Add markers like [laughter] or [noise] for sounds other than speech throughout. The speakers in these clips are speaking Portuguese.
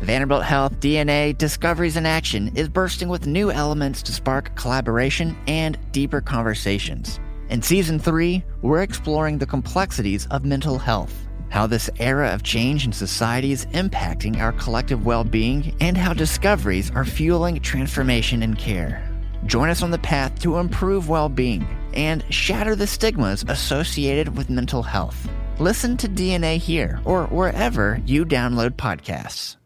Vanderbilt Health DNA Discoveries in Action is bursting with new elements to spark collaboration and deeper conversations. In season three, we're exploring the complexities of mental health, how this era of change in society is impacting our collective well being, and how discoveries are fueling transformation in care. Join us on the path to improve well being and shatter the stigmas associated with mental health. Listen to DNA here or wherever you download podcasts.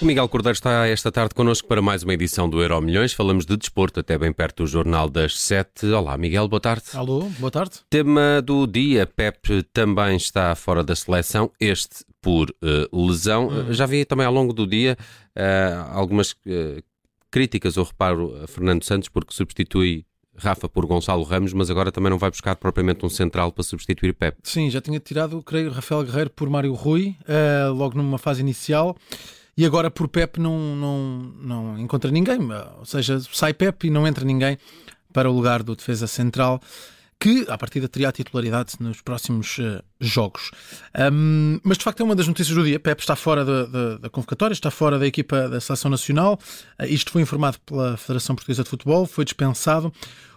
O Miguel Cordeiro está esta tarde connosco para mais uma edição do Euro Milhões. Falamos de desporto até bem perto do Jornal das Sete. Olá, Miguel, boa tarde. Alô, boa tarde. Tema do dia: Pep também está fora da seleção, este por uh, lesão. Hum. Já vi também ao longo do dia uh, algumas uh, críticas ou reparo a Fernando Santos porque substitui Rafa por Gonçalo Ramos, mas agora também não vai buscar propriamente um central para substituir Pep. Sim, já tinha tirado, creio, Rafael Guerreiro por Mário Rui, logo numa fase inicial. E agora por Pep não, não, não encontra ninguém, ou seja, sai Pep e não entra ninguém para o lugar do defesa central que à partida teria a titularidade nos próximos uh, jogos. Um, mas de facto é uma das notícias do dia. Pep está fora da, da, da convocatória, está fora da equipa da seleção nacional. Uh, isto foi informado pela Federação Portuguesa de Futebol, foi dispensado.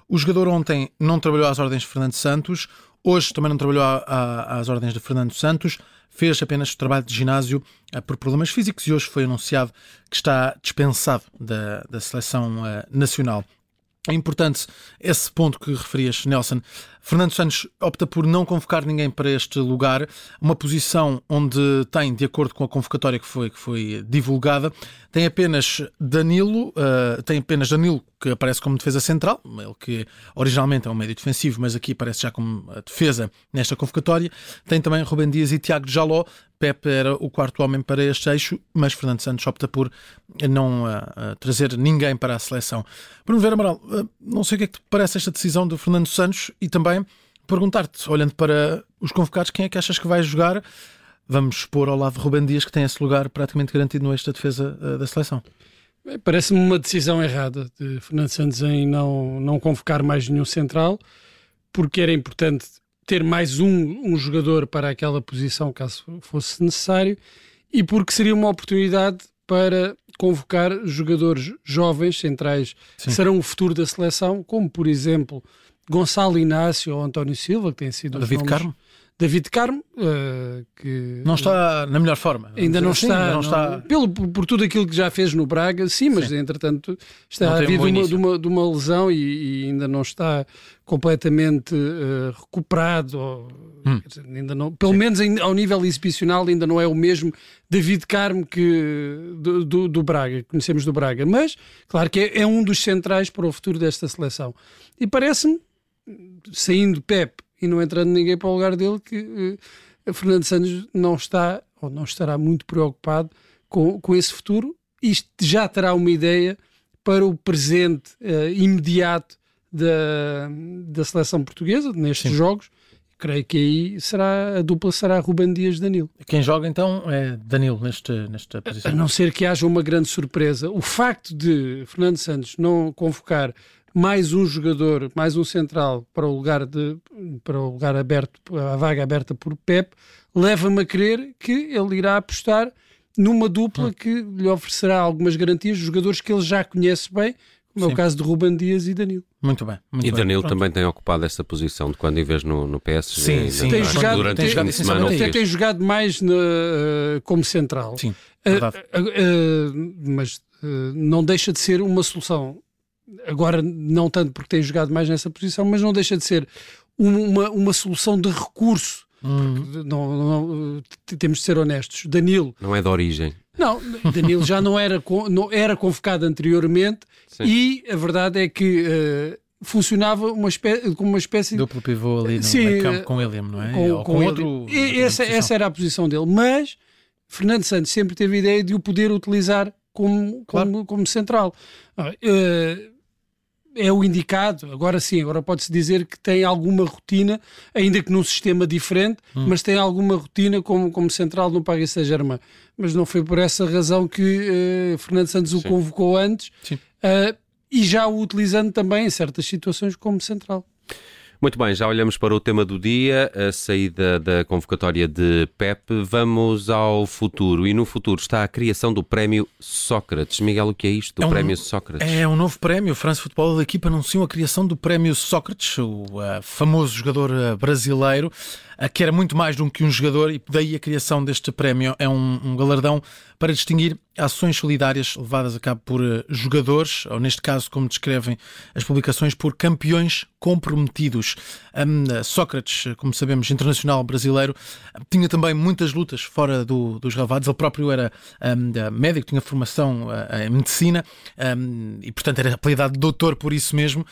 O jogador ontem não trabalhou às ordens de Fernando Santos, hoje também não trabalhou a, a, às ordens de Fernando Santos fez apenas trabalho de ginásio uh, por problemas físicos e hoje foi anunciado que está dispensado da, da seleção nacional. É importante esse ponto que referias, Nelson. Fernando Santos opta por não convocar ninguém para este lugar, uma posição onde tem, de acordo com a convocatória que foi, que foi divulgada, tem apenas Danilo, uh, tem apenas Danilo que aparece como defesa central, ele que originalmente é um médio defensivo, mas aqui aparece já como defesa nesta convocatória. Tem também Rubem Dias e Tiago Jaló. Pepe era o quarto homem para este eixo, mas Fernando Santos opta por não uh, uh, trazer ninguém para a seleção. Bruno Vera Amaral, não sei o que é que te parece esta decisão de Fernando Santos e também perguntar-te, olhando para os convocados, quem é que achas que vai jogar? Vamos pôr ao lado de Ruben Dias, que tem esse lugar praticamente garantido no eixo da defesa uh, da seleção. Parece-me uma decisão errada de Fernando Santos em não, não convocar mais nenhum central, porque era importante ter mais um, um jogador para aquela posição, caso fosse necessário, e porque seria uma oportunidade para convocar jogadores jovens, centrais, Sim. que serão o futuro da seleção, como por exemplo Gonçalo Inácio ou António Silva, que tem sido David nomes... Carmo. David Carmo, uh, que não está na melhor forma. Ainda não assim, está, ainda não está... pelo, por tudo aquilo que já fez no Braga, sim, mas sim. entretanto está a vir um de, uma, de, uma, lesão e, e, ainda não está completamente uh, recuperado. Ou, hum. dizer, ainda não, pelo sim. menos ao nível exibicional ainda não é o mesmo David Carmo que do, do, do Braga, conhecemos do Braga. Mas, claro que é, é um dos centrais para o futuro desta seleção. E parece-me saindo Pep e não entrando ninguém para o lugar dele, que uh, Fernando Santos não está ou não estará muito preocupado com, com esse futuro. Isto já terá uma ideia para o presente uh, imediato da, da seleção portuguesa nestes Sim. jogos. Creio que aí será, a dupla será Ruben Dias Danilo. Quem joga então é Danilo neste, nesta posição. A não ser que haja uma grande surpresa. O facto de Fernando Santos não convocar mais um jogador, mais um central para o lugar de para o lugar aberto, a vaga aberta por Pep, leva-me a crer que ele irá apostar numa dupla hum. que lhe oferecerá algumas garantias, jogadores que ele já conhece bem, como Sim. é o caso de Ruben Dias e Danilo. Muito bem. Muito e Danilo bem. também tem ocupado essa posição de quando em vez no, no PS. Sim, sim. Tem jogado, durante tem, jogado, semana, tem, tem jogado mais na, como central. Sim, verdade. Uh, uh, uh, mas não deixa de ser uma solução agora não tanto porque tem jogado mais nessa posição, mas não deixa de ser uma, uma solução de recurso. Hum. Não, não, temos de ser honestos. Danilo. Não é de origem. Não, Danilo já não era, não era convocado anteriormente Sim. e a verdade é que uh, funcionava uma espécie, como uma espécie. Duplo pivô ali no Sim, campo com William, não é? Com, com, com outro. Essa, essa era a posição dele. Mas Fernando Santos sempre teve a ideia de o poder utilizar como, claro. como, como central. Uh, é o indicado. Agora sim, agora pode-se dizer que tem alguma rotina, ainda que num sistema diferente, hum. mas tem alguma rotina como, como central no Paris Saint-Germain. Mas não foi por essa razão que uh, Fernando Santos sim. o convocou antes uh, e já o utilizando também em certas situações como central. Muito bem, já olhamos para o tema do dia, a saída da convocatória de Pep. Vamos ao futuro. E no futuro está a criação do prémio Sócrates. Miguel, o que é isto, do é um, prémio Sócrates? É um novo prémio. O France Futebol da equipa anunciou a criação do prémio Sócrates, o uh, famoso jogador uh, brasileiro que era muito mais do que um jogador, e daí a criação deste prémio. É um, um galardão para distinguir ações solidárias levadas a cabo por uh, jogadores, ou neste caso, como descrevem as publicações, por campeões comprometidos. Um, Sócrates, como sabemos, internacional brasileiro, tinha também muitas lutas fora do, dos relevados. Ele próprio era um, médico, tinha formação em medicina um, e, portanto, era apelidado de doutor por isso mesmo.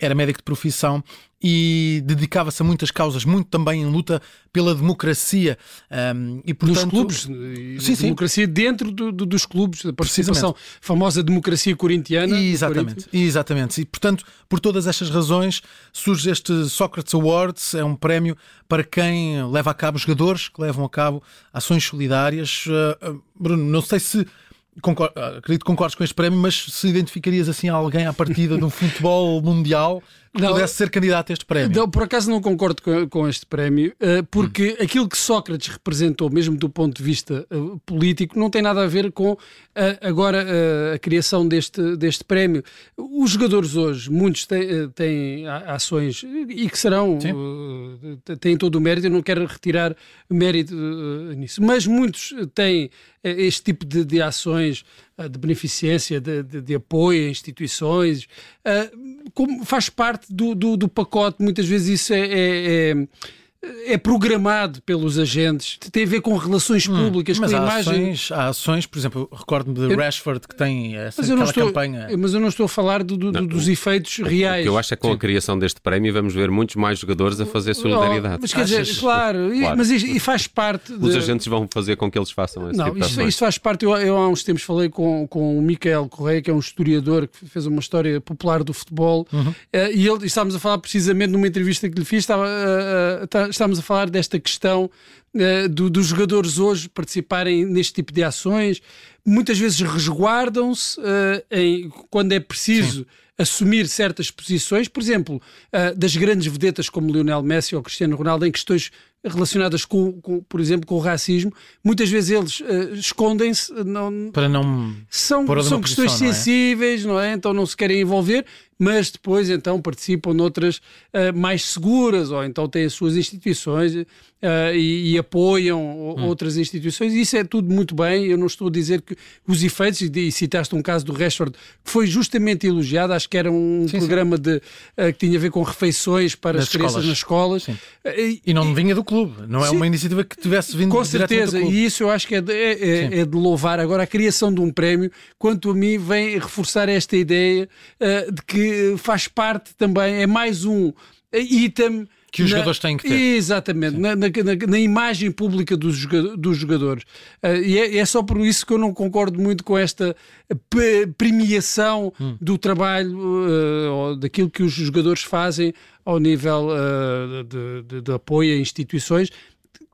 era médico de profissão e dedicava-se a muitas causas, muito também em luta pela democracia. Um, e, portanto, Nos clubes, sim, democracia sim. dentro do, do, dos clubes, a participação, famosa democracia corintiana. Exatamente, exatamente. E, portanto, por todas estas razões, surge este Socrates Awards, é um prémio para quem leva a cabo jogadores que levam a cabo ações solidárias. Uh, Bruno, não sei se Concordo, acredito que concordes com este prémio, mas se identificarias assim alguém à partida do [laughs] futebol mundial que não, pudesse ser candidato a este prémio? Não, por acaso não concordo com, com este prémio, uh, porque hum. aquilo que Sócrates representou, mesmo do ponto de vista uh, político, não tem nada a ver com uh, agora a criação deste, deste prémio. Os jogadores hoje, muitos têm, têm ações e que serão, têm todo o mérito, eu não quero retirar mérito nisso, mas muitos têm este tipo de, de ações de beneficência, de, de, de, apoio a instituições, como faz parte do, do, do pacote, muitas vezes isso é, é, é é programado pelos agentes, tem a ver com relações hum, públicas, hum, mas com há imagem. Ações, há ações, por exemplo, recordo-me de eu, Rashford que tem essa mas estou, campanha. Mas eu não estou a falar do, do, não, dos o, efeitos reais. O que eu acho é que com Sim. a criação deste prémio vamos ver muitos mais jogadores a fazer solidariedade. mas quer dizer, claro, claro. mas e faz parte. De... Os agentes vão fazer com que eles façam esse não, tipo isto, isto faz parte. Eu, eu, há uns tempos falei com, com o Micael Correia, que é um historiador que fez uma história popular do futebol, uhum. Eh, e ele estávamos a falar precisamente numa entrevista que lhe fiz, estava, uh, uh, estávamos a falar desta esta questão uh, do, dos jogadores hoje participarem neste tipo de ações. Muitas vezes resguardam-se uh, quando é preciso Sim. assumir certas posições, por exemplo, uh, das grandes vedetas como Lionel Messi ou Cristiano Ronaldo, em questões relacionadas com, com, por exemplo, com o racismo, muitas vezes eles uh, escondem-se não, para não são, são questões posição, sensíveis, não é? não é? Então não se querem envolver mas depois então participam noutras uh, mais seguras, ou então têm as suas instituições uh, e, e, apoiam hum. outras instituições. Isso é tudo muito bem. Eu não estou a dizer que os efeitos, e, citaste um caso do Rashford, que foi justamente elogiado, acho que era um sim, programa sim. De, que tinha a ver com refeições para nas as crianças nas escolas. E, e, não vinha do clube, não é sim, uma iniciativa que tivesse vindo Com certeza, e isso eu acho que é de, é, é, é de, louvar. Agora, a criação de um prémio, quanto a mim, vem reforçar esta ideia de que faz parte também, é mais um item que os na, jogadores têm que ter. Exatamente, na, na, na, imagem pública dos, dos jogadores. Uh, e é, é, só por isso que eu não concordo muito com esta premiação hum. do trabalho, uh, daquilo que os jogadores fazem ao nível uh, de, de, de, apoio a instituições.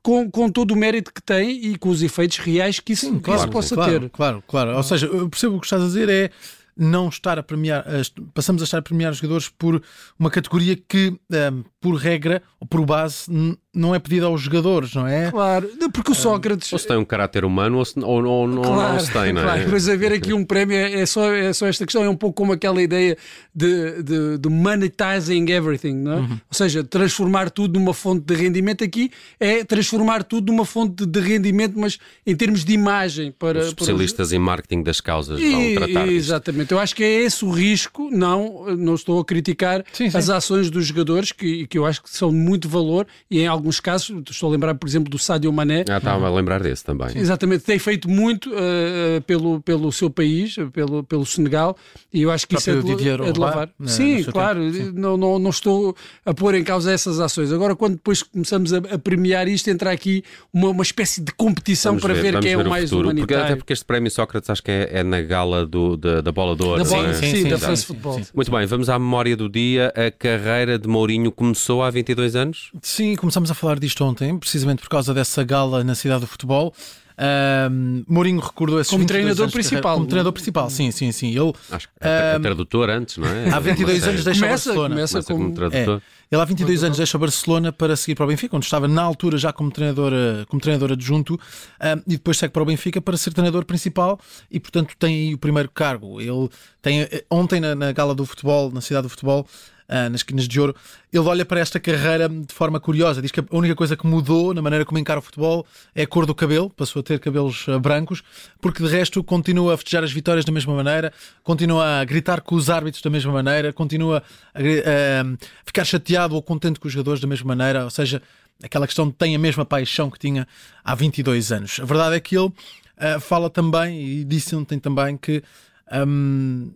Com, com todo o mérito que tem e com os efeitos reais que isso, Sim, claro, que isso possa claro, ter. Claro, claro. Ou seja, eu percebo o que estás a dizer é não estar a premiar, passamos a estar a premiar os jogadores por uma categoria que, um, por regra ou por base, não é pedida aos jogadores, não é? Claro, porque o Sócrates. Ou se tem um caráter humano ou, se, ou, ou, claro, não se tem, não é? Claro, mas haver aqui um prémio é, é, só, é só esta questão, é um pouco como aquela ideia de, de, de monetizing everything, não é? Uhum. Ou seja, transformar tudo numa fonte de rendimento. Aqui é transformar tudo numa fonte de rendimento, mas em termos de imagem. Para, Os especialistas para... em marketing das causas e, vão tratar Exatamente, eu acho que é esse o risco. Não, não estou a criticar sim, sim. as ações dos jogadores, que, que eu acho que são de muito valor e em alguns casos, estou a lembrar, por exemplo, do Sadio Mané. Ah, estava a lembrar desse também. Exatamente, tem feito muito uh, pelo, pelo seu país, pelo, pelo Senegal, e eu acho que isso é de, é de louvar. Né, sim, claro, sim. Não, não, não estou a pôr em causa essas ações. Agora, quando depois começamos a, a premiar isto, entra aqui uma, uma espécie de competição vamos para ver, ver quem é o mais futuro. humanitário. Porque, até porque este prémio Sócrates acho que é, é na gala do, da, da bola de ouro. Da bola, sim, sim, sim, da France Football. Muito bem, vamos à memória do dia. A carreira de Mourinho começou há 22 anos? Sim, começamos a falar disto ontem, precisamente por causa dessa gala na cidade do futebol. Um, Mourinho recordou esses como treinador principal. Como treinador principal, sim, sim, sim. Ele, Acho que é um, tradutor antes, não é? Há 22 anos deixa começa, Barcelona. Começa, começa como, como tradutor. É. Ele há 22 anos deixa Barcelona para seguir para o Benfica, onde estava na altura já como treinador, como treinador adjunto, um, e depois segue para o Benfica para ser treinador principal e, portanto, tem aí o primeiro cargo. Ele tem, eh, ontem na, na gala do futebol, na cidade do futebol, uh, nas esquinas de ouro, ele olha para esta carreira de forma curiosa. Diz que a única coisa que mudou na maneira como encara o futebol é a cor do cabelo, passou a ter cabelos uh, brancos, porque de resto continua a festejar as vitórias da mesma maneira, continua a gritar com os árbitros da mesma maneira, continua a, uh, ficar chateado ou contente com os jogadores da mesma maneira, ou seja, aquela questão de tem a mesma paixão que tinha há 22 anos. A verdade é que ele uh, fala também, e disse ontem também, que um,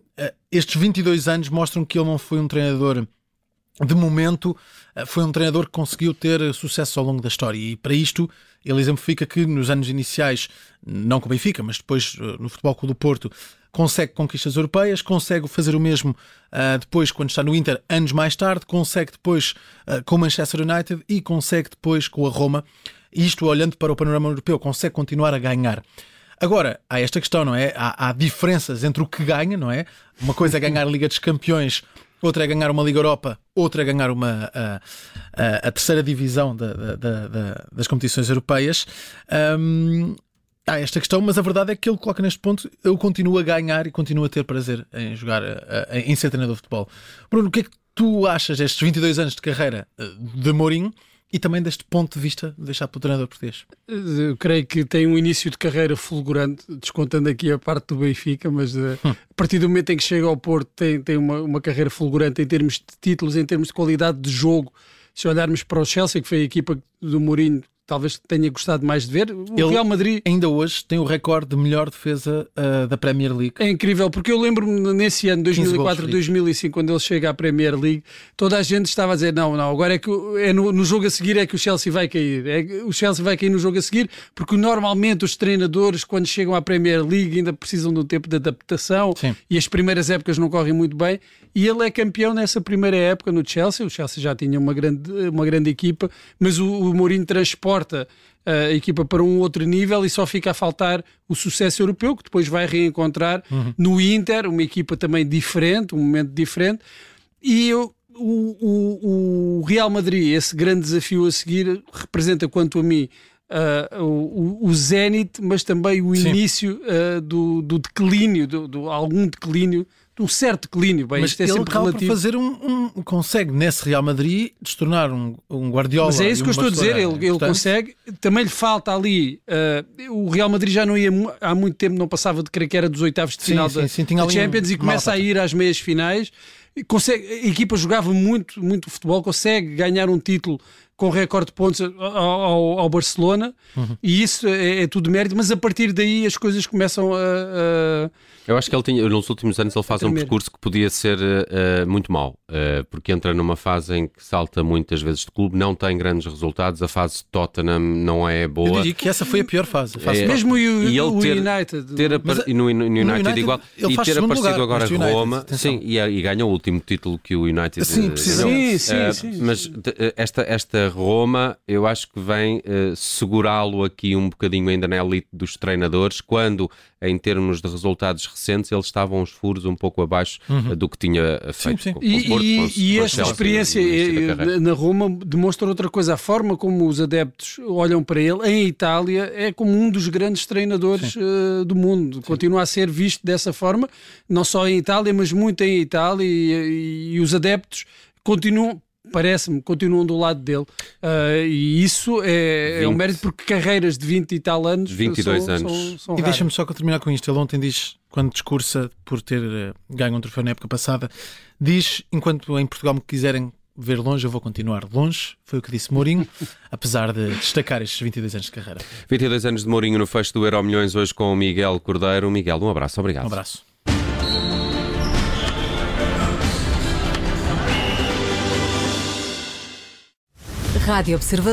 estes 22 anos mostram que ele não foi um treinador de momento, eh, foi um treinador que conseguiu ter sucesso ao longo da história e para isto ele exemplifica que nos anos iniciais, não com o Benfica, mas depois eh, no Futebol Clube do Porto, consegue conquistas europeias, consegue fazer o mesmo uh, depois quando está no Inter, anos mais tarde, consegue depois uh, com o Manchester United e consegue depois com a Roma. Isto olhando para o panorama europeu, consegue continuar a ganhar. Agora, há esta questão, não é? Há, há diferenças entre o que ganha, não é? Uma coisa é ganhar a Liga dos Campeões, outra é ganhar uma Liga Europa, outra é ganhar uma, a, a, a terceira divisão da, da, da, das competições europeias. Um, há esta questão, mas a verdade é que ele coloca neste ponto, eu continuo a ganhar e continuo a ter prazer em jogar, em ser treinador de futebol. Bruno, o que é que tu achas destes 22 anos de carreira eh, de Mourinho? E também deste ponto de vista deixado pelo treinador português? Eu creio que tem um início de carreira fulgurante, descontando aqui a parte do Benfica, mas uh, a partir do momento em que chega ao Porto tem, tem uma, uma carreira fulgurante em termos de títulos, em termos de qualidade de jogo. Se olharmos para o Chelsea, que foi a equipa do Mourinho talvez tenha gostado mais de ver. O Ele Real Madrid ainda hoje tem o recorde de melhor defesa uh, da Premier League. É incrível, porque eu lembro-me nesse ano, 2004, 2005, quando ele chega à Premier League, toda a gente estava a dizer: não, não, agora é que é no, no jogo a seguir é que o Chelsea vai cair. É, o Chelsea vai cair no jogo a seguir, porque normalmente os treinadores, quando chegam à Premier League, ainda precisam de um tempo de adaptação Sim. e as primeiras épocas não correm muito bem. E ele é campeão nessa primeira época no Chelsea. O Chelsea já tinha uma grande, uma grande equipa, mas o, o Mourinho transporta a equipa para um outro nível e só fica a faltar o sucesso europeu, que depois vai reencontrar uhum. no Inter, uma equipa também diferente, um momento diferente. E eu, o, o, o, Real Madrid, esse grande desafio a seguir, representa, quanto a mim, uh, o, o zénite, mas também o Sim. início uh, do, do declínio, do, do, algum declínio um certo declínio. Bem, mas isto é ele sempre relativo. fazer um, um, consegue nesse Real Madrid se tornar um, um Guardiola. Mas é isso um que eu estou a dizer. Ele, ele Portanto... consegue. Também lhe falta ali. Uh, o Real Madrid já não ia há muito tempo, não passava de crer que era dos oitavos de final sim, da, sim, sim, da Champions e começa a ir às meias finais. Consegue, a equipa jogava muito, muito futebol, consegue ganhar um título com recorde de pontos ao, ao, Barcelona uhum. e isso é, é, tudo mérito, mas a partir daí as coisas começam a, a eu acho que ele tinha, nos últimos anos ele faz um percurso que podia ser uh, muito mau, uh, porque entra numa fase em que salta muitas vezes de clube, não tem grandes resultados, a fase de Tottenham não é boa. Eu diria que essa foi a pior fase. A fase é, mesmo o, e ele ter, United. Ter Mas, no, no, United, United igual, e ter aparecido lugar, agora Roma, sim, e, e ganha o último título que o United sim, precisa. Sim, sim, sim, Mas esta, esta Roma, eu acho que vem segurá-lo aqui um bocadinho ainda na elite dos treinadores, quando em termos de resultados recentes, eles estavam uns furos um pouco abaixo uhum. do que tinha feito. Sim, sim. Com, com e, Porto, e, com, e esta experiência eh, na Roma demonstra outra coisa. A forma como os adeptos olham para ele em Itália é como um dos grandes treinadores uh, do mundo. Sim. Continua a ser visto dessa forma, não só em Itália, mas muito em Itália e, e os adeptos continuam parece-me, continuam do lado dele. Uh, e isso é, 20, é, um mérito porque carreiras de 20 e tal anos 22 são, anos. São, são e deixa-me só terminar com isto. Ele ontem diz, quando discursa por ter uh, ganho um troféu na época passada, diz: enquanto em Portugal me quiserem ver longe, eu vou continuar longe. Foi o que disse Mourinho, [laughs] apesar de destacar estes 22 anos de carreira. 22 anos de Mourinho no fecho do Euro Milhões, hoje com o Miguel Cordeiro. Miguel, um abraço, obrigado. Um abraço. Rádio Observador.